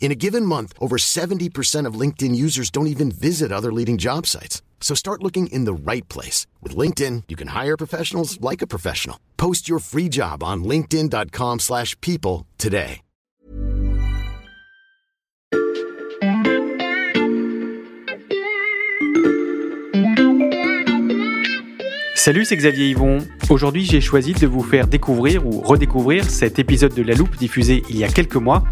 In a given month, over 70% of LinkedIn users don't even visit other leading job sites. So start looking in the right place. With LinkedIn, you can hire professionals like a professional. Post your free job on linkedin.com slash people today. Salut, c'est Xavier Yvon. Aujourd'hui, j'ai choisi de vous faire découvrir ou redécouvrir cet épisode de La Loupe diffusé il y a quelques mois.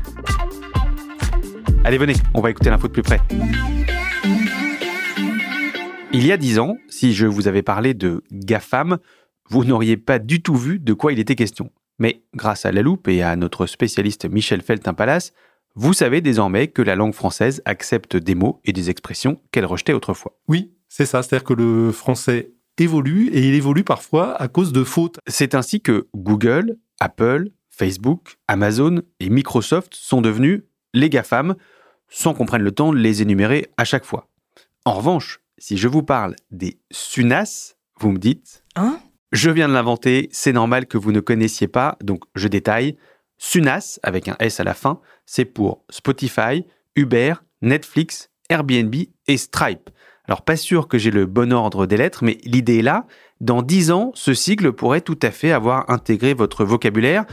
Allez, venez, on va écouter l'info de plus près. Il y a dix ans, si je vous avais parlé de GAFAM, vous n'auriez pas du tout vu de quoi il était question. Mais grâce à La Loupe et à notre spécialiste Michel Feltin-Palace, vous savez désormais que la langue française accepte des mots et des expressions qu'elle rejetait autrefois. Oui, c'est ça. C'est-à-dire que le français évolue et il évolue parfois à cause de fautes. C'est ainsi que Google, Apple, Facebook, Amazon et Microsoft sont devenus les GAFAM, sans qu'on prenne le temps de les énumérer à chaque fois. En revanche, si je vous parle des SUNAS, vous me dites Hein? Je viens de l'inventer, c'est normal que vous ne connaissiez pas, donc je détaille. SUNAS, avec un S à la fin, c'est pour Spotify, Uber, Netflix, Airbnb et Stripe. Alors pas sûr que j'ai le bon ordre des lettres, mais l'idée est là. Dans 10 ans, ce sigle pourrait tout à fait avoir intégré votre vocabulaire.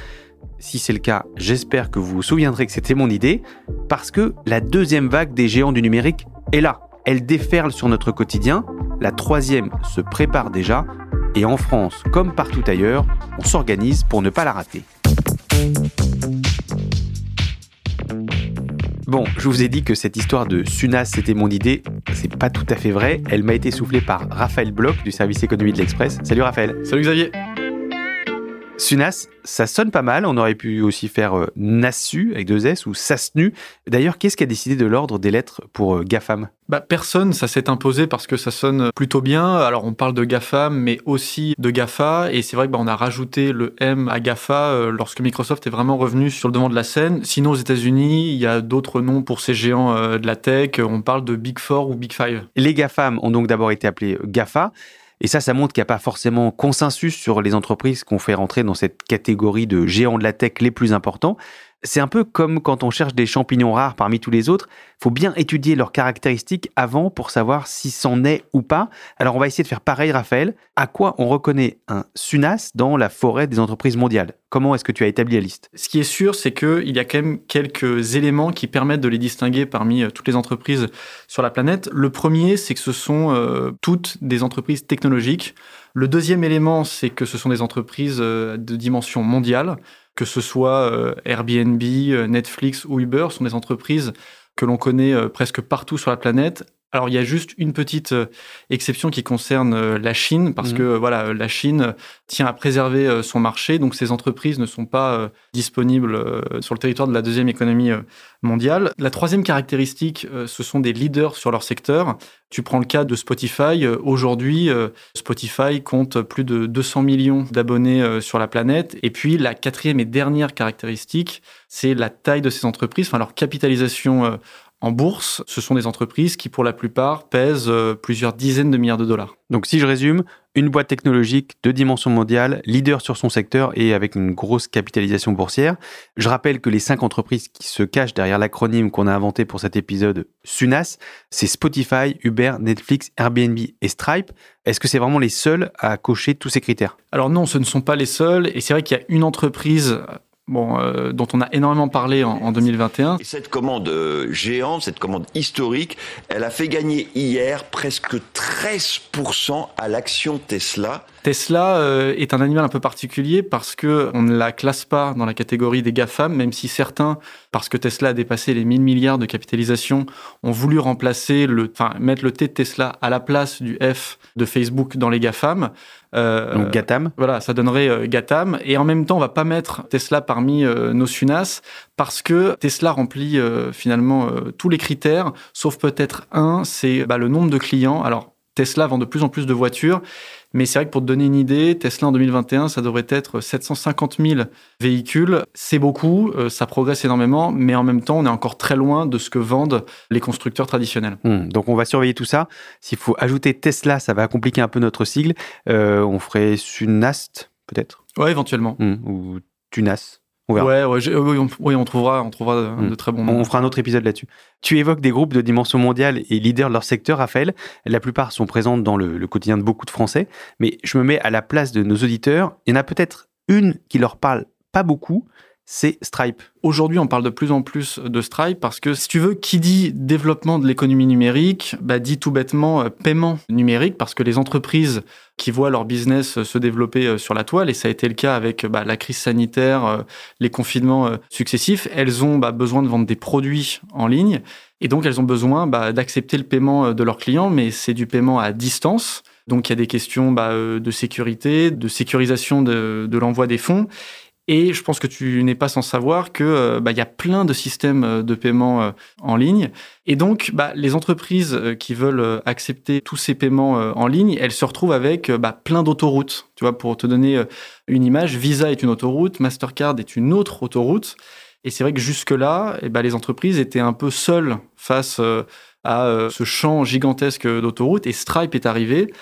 Si c'est le cas, j'espère que vous vous souviendrez que c'était mon idée, parce que la deuxième vague des géants du numérique est là. Elle déferle sur notre quotidien, la troisième se prépare déjà, et en France, comme partout ailleurs, on s'organise pour ne pas la rater. Bon, je vous ai dit que cette histoire de Sunas, c'était mon idée. C'est pas tout à fait vrai. Elle m'a été soufflée par Raphaël Bloch du service économie de l'Express. Salut Raphaël. Salut Xavier. Sunas, ça sonne pas mal. On aurait pu aussi faire euh, Nassu avec deux S ou Sasnu. D'ailleurs, qu'est-ce qui a décidé de l'ordre des lettres pour euh, GAFAM? Bah, personne, ça s'est imposé parce que ça sonne plutôt bien. Alors, on parle de GAFAM, mais aussi de GAFA. Et c'est vrai que bah, on a rajouté le M à GAFA euh, lorsque Microsoft est vraiment revenu sur le devant de la scène. Sinon, aux États-Unis, il y a d'autres noms pour ces géants euh, de la tech. On parle de Big Four ou Big Five. Les GAFAM ont donc d'abord été appelés GAFA. Et ça, ça montre qu'il n'y a pas forcément consensus sur les entreprises qu'on fait rentrer dans cette catégorie de géants de la tech les plus importants. C'est un peu comme quand on cherche des champignons rares parmi tous les autres. Faut bien étudier leurs caractéristiques avant pour savoir si c'en est ou pas. Alors on va essayer de faire pareil, Raphaël. À quoi on reconnaît un SUNAS dans la forêt des entreprises mondiales? Comment est-ce que tu as établi la liste? Ce qui est sûr, c'est qu'il y a quand même quelques éléments qui permettent de les distinguer parmi euh, toutes les entreprises sur la planète. Le premier, c'est que ce sont euh, toutes des entreprises technologiques. Le deuxième élément, c'est que ce sont des entreprises euh, de dimension mondiale que ce soit euh, Airbnb, euh, Netflix ou Uber, sont des entreprises que l'on connaît euh, presque partout sur la planète. Alors il y a juste une petite exception qui concerne la Chine parce Mhm. que voilà la Chine tient à préserver son marché donc ces entreprises ne sont pas disponibles sur le territoire de la deuxième économie mondiale. La troisième caractéristique ce sont des leaders sur leur secteur. Tu prends le cas de Spotify. Aujourd'hui, Spotify compte plus de 200 millions d'abonnés sur la planète. Et puis, la quatrième et dernière caractéristique, c'est la taille de ces entreprises, enfin leur capitalisation en bourse. Ce sont des entreprises qui, pour la plupart, pèsent plusieurs dizaines de milliards de dollars. Donc si je résume, une boîte technologique de dimension mondiale, leader sur son secteur et avec une grosse capitalisation boursière. Je rappelle que les cinq entreprises qui se cachent derrière l'acronyme qu'on a inventé pour cet épisode SUNAS, c'est Spotify, Uber, Netflix, Airbnb et Stripe. Est-ce que c'est vraiment les seuls à cocher tous ces critères? Alors non, ce ne sont pas les seuls. Et c'est vrai qu'il y a une entreprise bon, euh, dont on a énormément parlé en, en 2021. Et cette commande euh, géante, cette commande historique, elle a fait gagner hier presque 13% à l'action Tesla. Tesla euh, est un animal un peu particulier parce que on ne la classe pas dans la catégorie des GAFAM, même si certains, parce que Tesla a dépassé les 1000 milliards de capitalisation, ont voulu remplacer le, enfin, mettre le T de Tesla à la place du F de Facebook dans les GAFAM. Euh, Donc Gatam. Voilà, ça donnerait euh, Gatam. Et en même temps, on va pas mettre Tesla parmi euh, nos SUNAS parce que Tesla remplit euh, finalement euh, tous les critères, sauf peut-être un, c'est bah, le nombre de clients. Alors Tesla vend de plus en plus de voitures, mais c'est vrai que pour te donner une idée, Tesla en 2021, ça devrait être 750 000 véhicules. C'est beaucoup, euh, ça progresse énormément, mais en même temps, on est encore très loin de ce que vendent les constructeurs traditionnels. Hmm, donc on va surveiller tout ça. S'il faut ajouter Tesla, ça va compliquer un peu notre sigle. Euh, on ferait Sunast, peut-être? Ouais, éventuellement. Hmm, Ou Tunas. On verra. Ouais, ouais, oui, on, oui, on trouvera, on trouvera de, de très bons On noms. fera un autre épisode là-dessus. Tu évoques des groupes de dimension mondiale et leaders de leur secteur, Raphaël. La plupart sont présents dans le, le quotidien de beaucoup de Français. Mais je me mets à la place de nos auditeurs. Il y en a peut-être une qui leur parle pas beaucoup, c'est Stripe. Aujourd'hui, on parle de plus en plus de Stripe parce que, si tu veux, qui dit développement de l'économie numérique, bah, dit tout bêtement euh, paiement numérique parce que les entreprises qui voient leur business euh, se développer euh, sur la toile, et ça a été le cas avec bah, la crise sanitaire, les confinements successifs, elles ont bah, besoin de vendre des produits en ligne et donc elles ont besoin bah, d'accepter le paiement de leurs clients, mais c'est du paiement à distance. Donc il y a des questions bah, de sécurité, de sécurisation de, de l'envoi des fonds. Et je pense que tu n'es pas sans savoir que euh, bah, y a plein de systèmes euh, de paiement euh, en ligne. Et donc, bah, les entreprises qui veulent accepter tous ces paiements en ligne, elles se retrouvent avec bah, plein d'autoroutes. Tu vois, pour te donner une image, Visa est une autoroute, Mastercard est une autre autoroute. Et c'est vrai que jusque-là, eh ben, les entreprises étaient un peu seules face à ce champ gigantesque d'autoroutes. Et Stripe est arrivé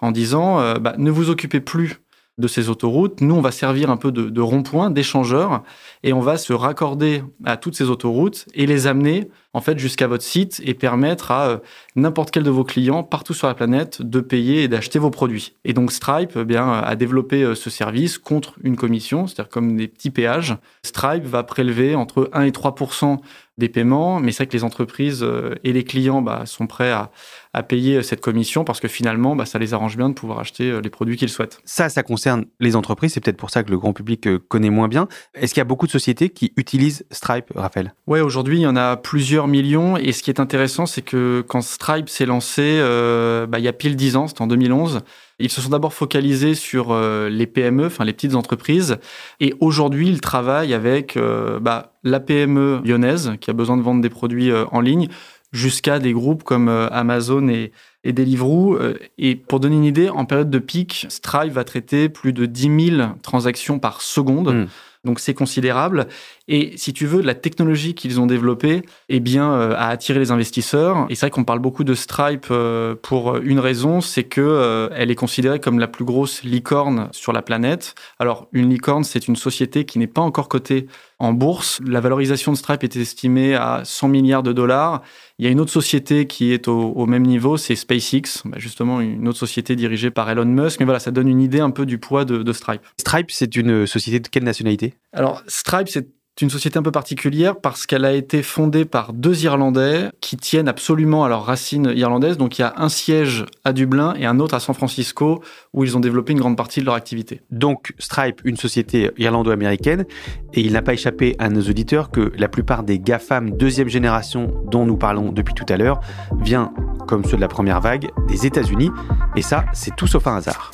en disant, bah, ne vous occupez plus de ces autoroutes. Nous, on va servir un peu de, rond-point, d'échangeur, et on va se raccorder à toutes ces autoroutes et les amener en fait jusqu'à votre site et permettre à euh, n'importe quel de vos clients partout sur la planète de payer et d'acheter vos produits. Et donc Stripe eh bien a développé euh, ce service contre une commission, c'est-à-dire comme des petits péages. Stripe va prélever entre 1 et 3% des paiements, mais c'est vrai que les entreprises euh, et les clients bah, sont prêts à, à payer cette commission parce que finalement, bah, ça les arrange bien de pouvoir acheter euh, les produits qu'ils souhaitent. Ça, ça concerne les entreprises. C'est peut-être pour ça que le grand public euh, connaît moins bien. Est-ce qu'il y a beaucoup de sociétés qui utilisent Stripe, Raphaël? Ouais, aujourd'hui, il y en a plusieurs millions. Et ce qui est intéressant, c'est que quand Stripe s'est lancé, euh, bah, il y a pile 10 ans, c'était en 2011, ils se sont d'abord focalisés sur euh, les PME, enfin les petites entreprises. Et aujourd'hui, ils travaillent avec euh, bah, la PME lyonnaise qui a besoin de vendre des produits en ligne jusqu'à des groupes comme Amazon et, et Deliveroo. Et pour donner une idée, en période de pic, Stripe va traiter plus de 10 000 transactions par seconde. Mm. Donc c'est considérable. Et si tu veux, la technologie qu'ils ont développée eh bien, euh, a attiré les investisseurs. Et c'est vrai qu'on parle beaucoup de Stripe euh, pour une raison, c'est que euh, elle est considérée comme la plus grosse licorne sur la planète. Alors une licorne, c'est une société qui n'est pas encore cotée en bourse. La valorisation de Stripe est estimée à 100 milliards de dollars. Il y a une autre société qui est au, même niveau, c'est SpaceX, bah, justement une autre société dirigée par Elon Musk. Mais voilà, ça donne une idée un peu du poids de Stripe. Stripe, c'est une société de quelle nationalité? Alors, Stripe, c'est une société un peu particulière parce qu'elle a été fondée par deux Irlandais qui tiennent absolument à leurs racines irlandaises. Donc, il y a un siège à Dublin et un autre à San Francisco où ils ont développé une grande partie de leur activité. Donc, Stripe, une société irlando-américaine, et il n'a pas échappé à nos auditeurs que la plupart des GAFAM deuxième génération dont nous parlons depuis tout à l'heure vient, comme ceux de la première vague, des États-Unis, et ça, c'est tout sauf un hasard.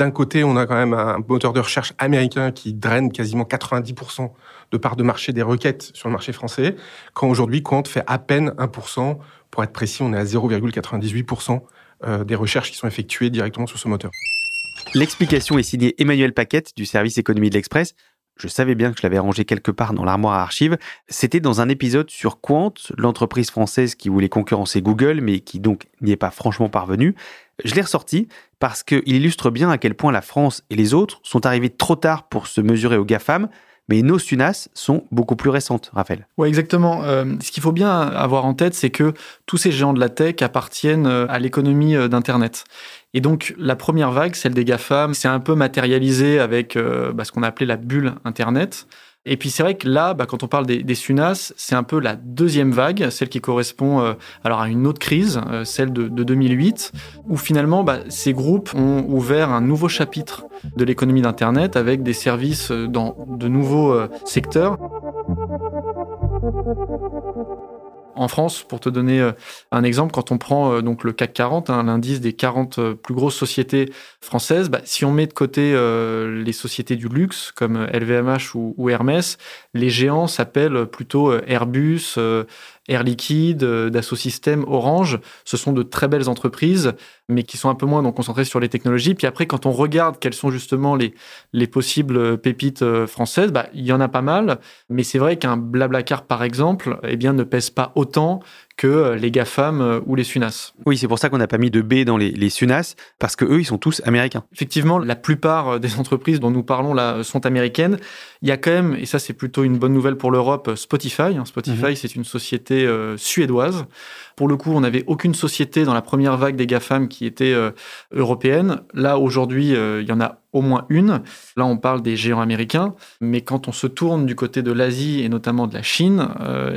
D'un côté, on a quand même un moteur de recherche américain qui draine quasiment 90% de part de marché des requêtes sur le marché français, quand aujourd'hui Quant fait à peine 1%. Pour être précis, on est à 0,98% euh, des recherches qui sont effectuées directement sur ce moteur. L'explication est signée Emmanuel Paquette du service économie de l'Express. Je savais bien que je l'avais rangé quelque part dans l'armoire à archives. C'était dans un épisode sur Quant, l'entreprise française qui voulait concurrencer Google, mais qui donc n'y est pas franchement parvenue. Je l'ai ressorti parce qu'il illustre bien à quel point la France et les autres sont arrivés trop tard pour se mesurer aux GAFAM, mais nos SUNAS sont beaucoup plus récentes, Raphaël. Oui, exactement. Euh, ce qu'il faut bien avoir en tête, c'est que tous ces géants de la tech appartiennent euh, à l'économie euh, d'Internet. Et donc, la première vague, celle des GAFAM, c'est un peu matérialisé avec bah, ce qu'on a appelé la bulle Internet. Et puis c'est vrai que là, bah, quand on parle des, SUNAS, c'est un peu la deuxième vague, celle qui correspond euh, alors à une autre crise, euh, celle de, 2008, où finalement bah, ces groupes ont ouvert un nouveau chapitre de l'économie d'Internet avec des services euh, dans de nouveaux secteurs. En France, pour te donner euh, un exemple, quand on prend euh, donc le CAC 40, hein, l'indice des 40 euh, plus grosses sociétés françaises, bah, si on met de côté les sociétés du luxe comme LVMH ou, Hermès, les géants s'appellent plutôt Airbus, Air Liquide, Dassault Systèmes, Orange. Ce sont de très belles entreprises, mais qui sont un peu moins donc, concentrées sur les technologies. Puis après, quand on regarde quelles sont justement les, les possibles pépites françaises, bah, il y en a pas mal. Mais c'est vrai qu'un Blablacar, par exemple, eh bien, ne pèse pas autant que euh, les GAFAM euh, ou les SUNAS. Oui, c'est pour ça qu'on n'a pas mis de B dans les, les SUNAS, parce que eux, ils sont tous américains. Effectivement, la plupart euh, des entreprises dont nous parlons là sont américaines. Il y a quand même, et ça c'est plutôt une bonne nouvelle pour l'Europe, Spotify. Hein, Spotify, mhm. c'est une société suédoise. Pour le coup, on n'avait aucune société dans la première vague des GAFAM qui était européenne. Là, aujourd'hui, il y en a au moins une. Là, on parle des géants américains, mais quand on se tourne du côté de l'Asie et notamment de la Chine,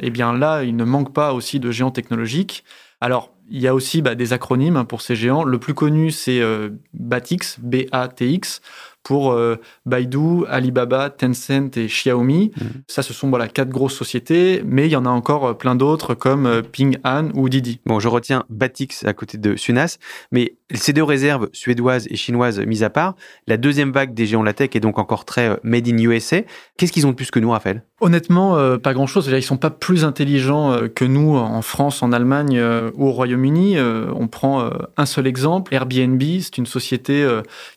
eh bien là, il ne manque pas aussi de géants technologiques. Alors, il y a aussi bah, des acronymes hein, pour ces géants. Le plus connu, c'est euh, BATX, B-A-T-X, pour euh, Baidu, Alibaba, Tencent et Xiaomi. Mhm. Ça, ce sont voilà, quatre grosses sociétés, mais il y en a encore euh, plein d'autres comme Ping An ou Didi. Bon, je retiens Batix à côté de Sunas, mais ces deux réserves suédoises et chinoises mises à part, la deuxième vague des géants de la tech est donc encore très made in USA. Qu'est-ce qu'ils ont de plus que nous, Raphaël? Honnêtement, euh, pas grand-chose. Ils sont pas plus intelligents euh, que nous en France, en Allemagne euh, ou au Royaume-Uni. on prend un seul exemple. Airbnb, c'est une société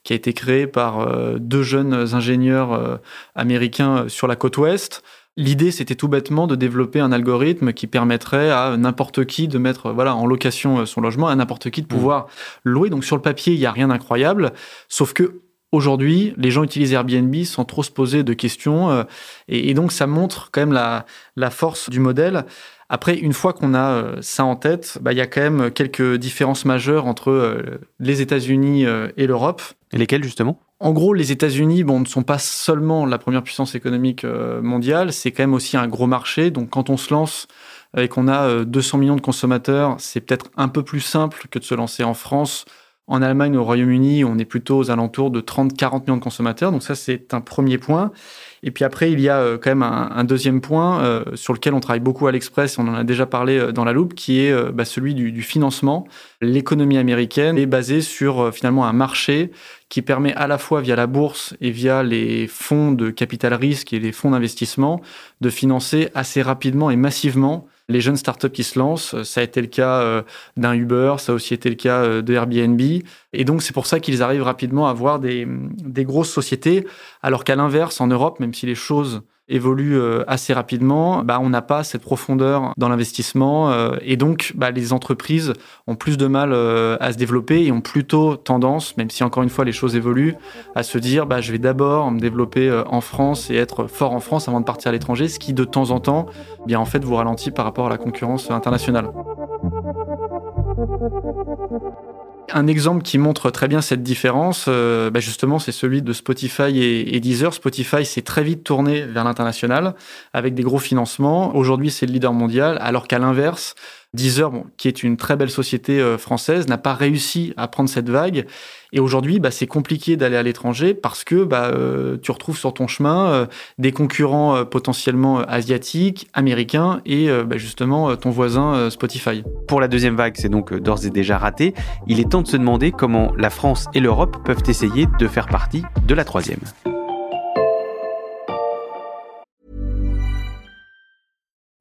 qui a été créée par deux jeunes ingénieurs américains sur la côte ouest. L'idée, c'était tout bêtement de développer un algorithme qui permettrait à n'importe qui de mettre voilà en location son logement, à n'importe qui de mmh. pouvoir louer. Donc sur le papier, il n'y a rien d'incroyable, sauf que Aujourd'hui, les gens utilisent Airbnb sans trop se poser de questions. Euh, et, donc, ça montre quand même la, force du modèle. Après, une fois qu'on a euh, ça en tête, bah, il y a quand même quelques différences majeures entre euh, les États-Unis et l'Europe. Et lesquelles, justement? En gros, les États-Unis bon, ne sont pas seulement la première puissance économique mondiale, c'est quand même aussi un gros marché. Donc, quand on se lance et qu'on a 200 millions de consommateurs, c'est peut-être un peu plus simple que de se lancer en France en Allemagne, au Royaume-Uni, on est plutôt aux alentours de 30-40 millions de consommateurs. Donc ça, c'est un premier point. Et puis après, il y a euh, quand même un, deuxième point euh, sur lequel on travaille beaucoup à l'Express, on en a déjà parlé euh, dans la loupe, qui est bah, celui du, financement. L'économie américaine est basée sur finalement un marché qui permet à la fois via la bourse et via les fonds de capital risque et les fonds d'investissement de financer assez rapidement et massivement les jeunes startups qui se lancent. Ça a été le cas euh, d'un Uber, ça a aussi été le cas euh, de Airbnb. Et donc, c'est pour ça qu'ils arrivent rapidement à avoir des, des grosses sociétés, alors qu'à l'inverse, en Europe, même si les choses évolue euh, assez rapidement, bah, on n'a pas cette profondeur dans l'investissement euh, et donc bah, les entreprises ont plus de mal euh, à se développer et ont plutôt tendance, même si encore une fois les choses évoluent, à se dire bah, je vais d'abord me développer en France et être fort en France avant de partir à l'étranger, ce qui de temps en temps, eh bien en fait vous ralentit par rapport à la concurrence internationale. Un exemple qui montre très bien cette différence, euh, bah, justement, c'est celui de Spotify et, Deezer. Spotify s'est très vite tourné vers l'international avec des gros financements. Aujourd'hui, c'est le leader mondial, alors qu'à l'inverse, Deezer, qui est une très belle société euh, française, n'a pas réussi à prendre cette vague. Et aujourd'hui, bah, c'est compliqué d'aller à l'étranger parce que bah, euh, tu retrouves sur ton chemin euh, des concurrents potentiellement asiatiques, américains et bah, justement ton voisin Spotify. Pour la deuxième vague, c'est donc d'ores et déjà raté. Il est temps de se demander comment la France et l'Europe peuvent essayer de faire partie de la troisième.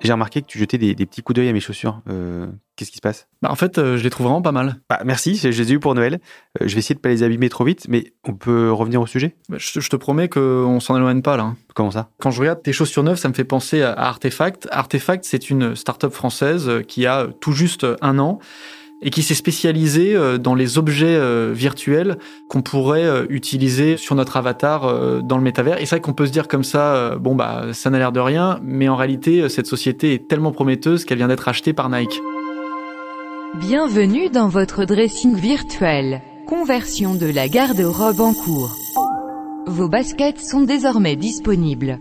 j'ai remarqué que tu jetais des, des petits coups d'œil à mes chaussures. Euh, Qu'est-ce qui se passe? Bah, en fait, euh, je les trouve vraiment pas mal. bah, Merci, je les ai eu pour Noël. Euh, je vais essayer de pas les abîmer trop vite, mais on peut revenir au sujet? Bah, Je, te- je te promets qu'on s'en éloigne pas là. hein. Comment ça? Quand je regarde tes chaussures neuves, ça me fait penser à Artefact. Artefact, c'est une start-up française qui a tout juste un an et qui s'est spécialisée euh, dans les objets euh, virtuels qu'on pourrait euh, utiliser sur notre avatar dans le métavers. Et c'est vrai qu'on peut se dire comme ça, bon bah ça n'a l'air de rien, mais en réalité, cette société est tellement prometteuse qu'elle vient d'être achetée par Nike. Bienvenue dans votre dressing virtuel. Conversion de la garde-robe en cours. Vos baskets sont désormais disponibles.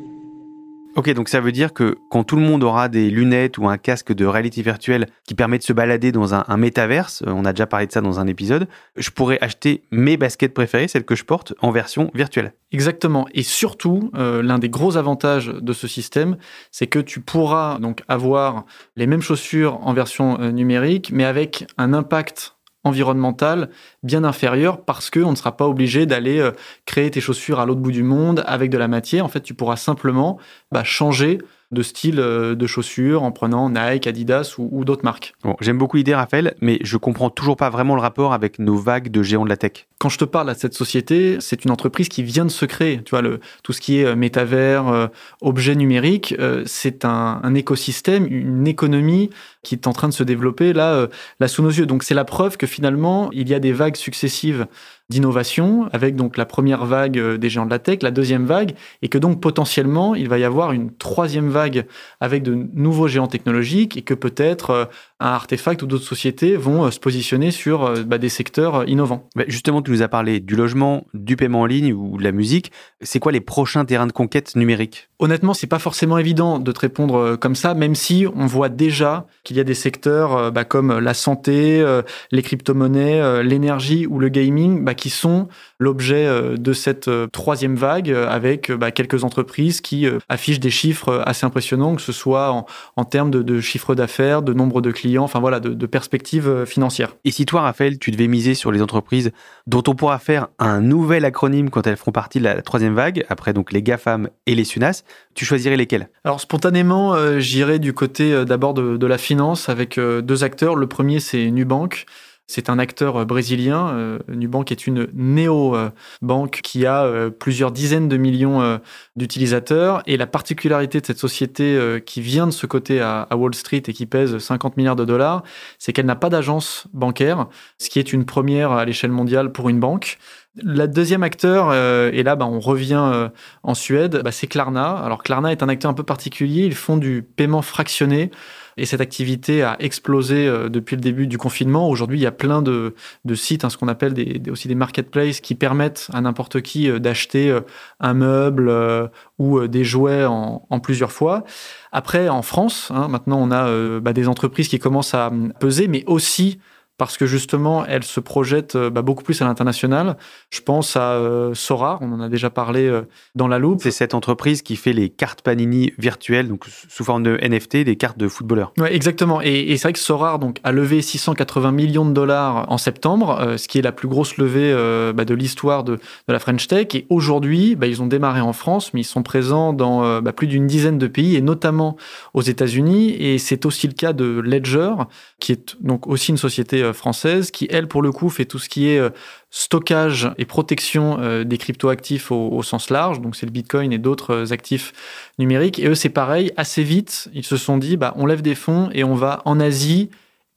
Ok, donc ça veut dire que quand tout le monde aura des lunettes ou un casque de réalité virtuelle qui permet de se balader dans un, métaverse, euh, on a déjà parlé de ça dans un épisode, je pourrais acheter mes baskets préférées, celles que je porte, en version virtuelle. Exactement. Et surtout, euh, l'un des gros avantages de ce système, c'est que tu pourras donc avoir les mêmes chaussures en version euh, numérique, mais avec un impact environnemental bien inférieur parce que on ne sera pas obligé d'aller euh, créer tes chaussures à l'autre bout du monde avec de la matière. En fait, tu pourras simplement bah, changer de style euh, de chaussures en prenant Nike, Adidas ou, ou d'autres marques. Bon, j'aime beaucoup l'idée, Raphaël, mais je comprends toujours pas vraiment le rapport avec nos vagues de géants de la tech. Quand je te parle à cette société, c'est une entreprise qui vient de se créer. Tu vois, le, tout ce qui est euh, métavers, euh, objets numériques, euh, c'est un, un écosystème, une économie qui est en train de se développer là, euh, là sous nos yeux. Donc c'est la preuve que finalement, il y a des vagues successives d'innovation, avec donc la première vague euh, des géants de la tech, la deuxième vague, et que donc potentiellement, il va y avoir une troisième vague avec de nouveaux géants technologiques, et que peut-être euh, un artefact ou d'autres sociétés vont se positionner sur bah, des secteurs innovants. Bah, justement, tu nous as parlé du logement, du paiement en ligne ou de la musique. C'est quoi les prochains terrains de conquête numérique Honnêtement, c'est pas forcément évident de te répondre comme ça, même si on voit déjà qu'il y a des secteurs euh, bah, comme la santé, euh, les crypto-monnaies, euh, l'énergie ou le gaming bah, qui sont l'objet euh, de cette euh, troisième vague euh, avec euh, bah, quelques entreprises qui euh, affichent des chiffres euh, assez impressionnants, que ce soit en, en termes de, de chiffre d'affaires, de nombre de clients, enfin voilà, de, de perspectives euh, financières. Et si toi, Raphaël, tu devais miser sur les entreprises dont on pourra faire un nouvel acronyme quand elles feront partie de la troisième vague, après donc les GAFAM et les SUNAS, tu choisirais lesquels Alors spontanément, euh, j'irai du côté euh, d'abord de, de la finance avec euh, deux acteurs. Le premier, c'est Nubank. C'est un acteur euh, brésilien. Euh, Nubank est une néo-banque qui a plusieurs dizaines de millions d'utilisateurs. Et la particularité de cette société qui vient de ce côté à, Wall Street et qui pèse 50 milliards de dollars, c'est qu'elle n'a pas d'agence bancaire, ce qui est une première à l'échelle mondiale pour une banque. La deuxième acteur, et là bah, on revient en Suède, bah, c'est Klarna. Alors Klarna est un acteur un peu particulier, ils font du paiement fractionné. Et cette activité a explosé euh, depuis le début du confinement. Aujourd'hui, il y a plein de, sites, hein, ce qu'on appelle aussi des marketplaces, qui permettent à n'importe qui euh, d'acheter euh, un meuble ou des jouets en, plusieurs fois. Après, en France, hein, maintenant, on a bah, des entreprises qui commencent à hum, peser, mais aussi parce que justement, elles se projettent euh, bah, beaucoup plus à l'international. Je pense à euh, Sora, on en a déjà parlé euh, dans la loupe. C'est cette entreprise qui fait les cartes Panini virtuelles, donc sous forme de NFT, des cartes de footballeurs. Ouais, exactement. Et, et c'est vrai que Sorar donc, a levé 680 millions de dollars en septembre, euh, ce qui est la plus grosse levée bah, de l'histoire de, de la French Tech. Et aujourd'hui, bah, ils ont démarré en France, mais ils sont présents dans plus d'une dizaine de pays, et notamment aux États-Unis. Et c'est aussi le cas de Ledger, qui est donc aussi une société euh, française, qui, elle, pour le coup, fait tout ce qui est euh, stockage et protection euh, des cryptoactifs au, sens large. Donc, c'est le Bitcoin et d'autres actifs numériques. Et eux, c'est pareil, assez vite, ils se sont dit, bah, on lève des fonds et on va en Asie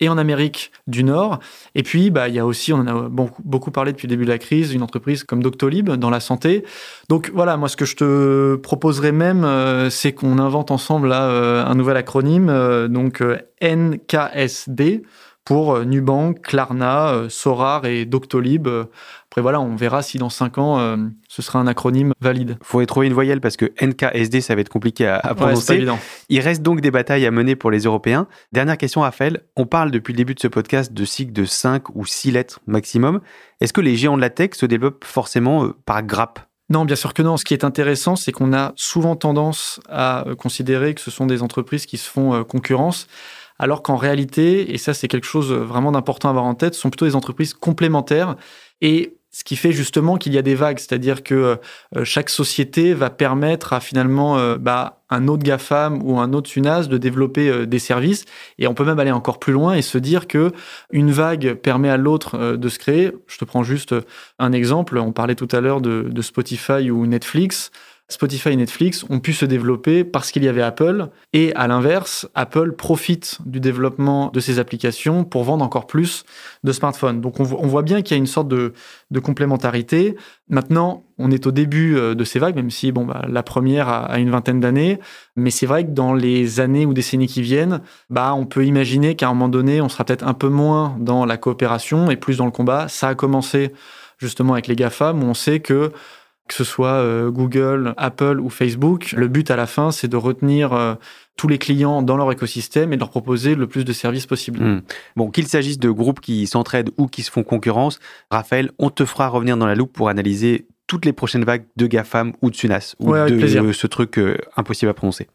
et en Amérique du Nord. Et puis, bah, il y a aussi, on en a beaucoup, parlé depuis le début de la crise, une entreprise comme Doctolib dans la santé. Donc voilà, moi, ce que je te proposerais même, c'est qu'on invente ensemble là un nouvel acronyme, donc NKSD pour euh, Nubank, Klarna, euh, Sorar et Doctolib. Euh, Après voilà, on verra si dans cinq ans, euh, ce sera un acronyme valide. Faudrait trouver une voyelle parce que NKSD, ça va être compliqué à, à Ouais, prononcer. évident. Il reste donc des batailles à mener pour les Européens. Dernière question, Raphaël. On parle depuis le début de ce podcast de cycles de 5 ou 6 lettres maximum. Est-ce que les géants de la tech se développent forcément euh, par grappe Non, bien sûr que non. Ce qui est intéressant, c'est qu'on a souvent tendance à considérer que ce sont des entreprises qui se font concurrence, alors qu'en réalité, et ça c'est quelque chose vraiment d'important à avoir en tête, sont plutôt des entreprises complémentaires. Et ce qui fait justement qu'il y a des vagues, c'est-à-dire que euh, chaque société va permettre à finalement euh, bah, un autre GAFAM ou un autre SUNAS de développer euh, des services. Et on peut même aller encore plus loin et se dire que une vague permet à l'autre de se créer. Je te prends juste un exemple. On parlait tout à l'heure de Spotify ou Netflix. Spotify et Netflix ont pu se développer parce qu'il y avait Apple. Et à l'inverse, Apple profite du développement de ces applications pour vendre encore plus de smartphones. Donc on, voit bien qu'il y a une sorte de, complémentarité. Maintenant, on est au début euh, de ces vagues, même si bon, bah, la première a, une vingtaine d'années. Mais c'est vrai que dans les années ou décennies qui viennent, bah, on peut imaginer qu'à un moment donné, on sera peut-être un peu moins dans la coopération et plus dans le combat. Ça a commencé justement avec les GAFAM, où on sait que que ce soit euh, Google, Apple ou Facebook, le but à la fin, c'est de retenir euh, tous les clients dans leur écosystème et de leur proposer le plus de services possible. Hmm. Bon, qu'il s'agisse de groupes qui s'entraident ou qui se font concurrence, Raphaël, on te fera revenir dans la loupe pour analyser toutes les prochaines vagues de GAFAM ou de Sunas, ou de ce truc euh, impossible à prononcer.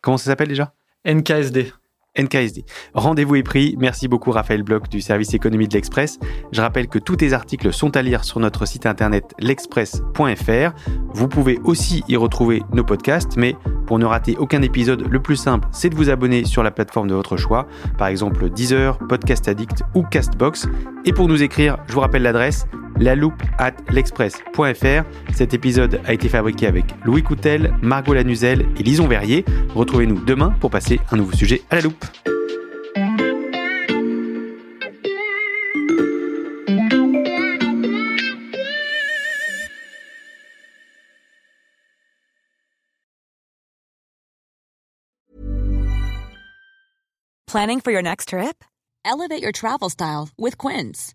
Comment ça s'appelle déjà? NKSD. NKSD. Rendez-vous est pris. Merci beaucoup Raphaël Bloch du service économie de l'Express. Je rappelle que tous tes articles sont à lire sur notre site internet l'express.fr. Vous pouvez aussi y retrouver nos podcasts, mais pour ne rater aucun épisode, le plus simple, c'est de vous abonner sur la plateforme de votre choix, par exemple Deezer, Podcast Addict ou Castbox. Et pour nous écrire, je vous rappelle l'adresse la loupe at l'express.fr. Cet épisode a été fabriqué avec Louis Coutel, Margot Lanuzel et Lison Verrier. Retrouvez-nous demain pour passer un nouveau sujet à la loupe. Planning for your next trip? Elevate your travel style with Quince.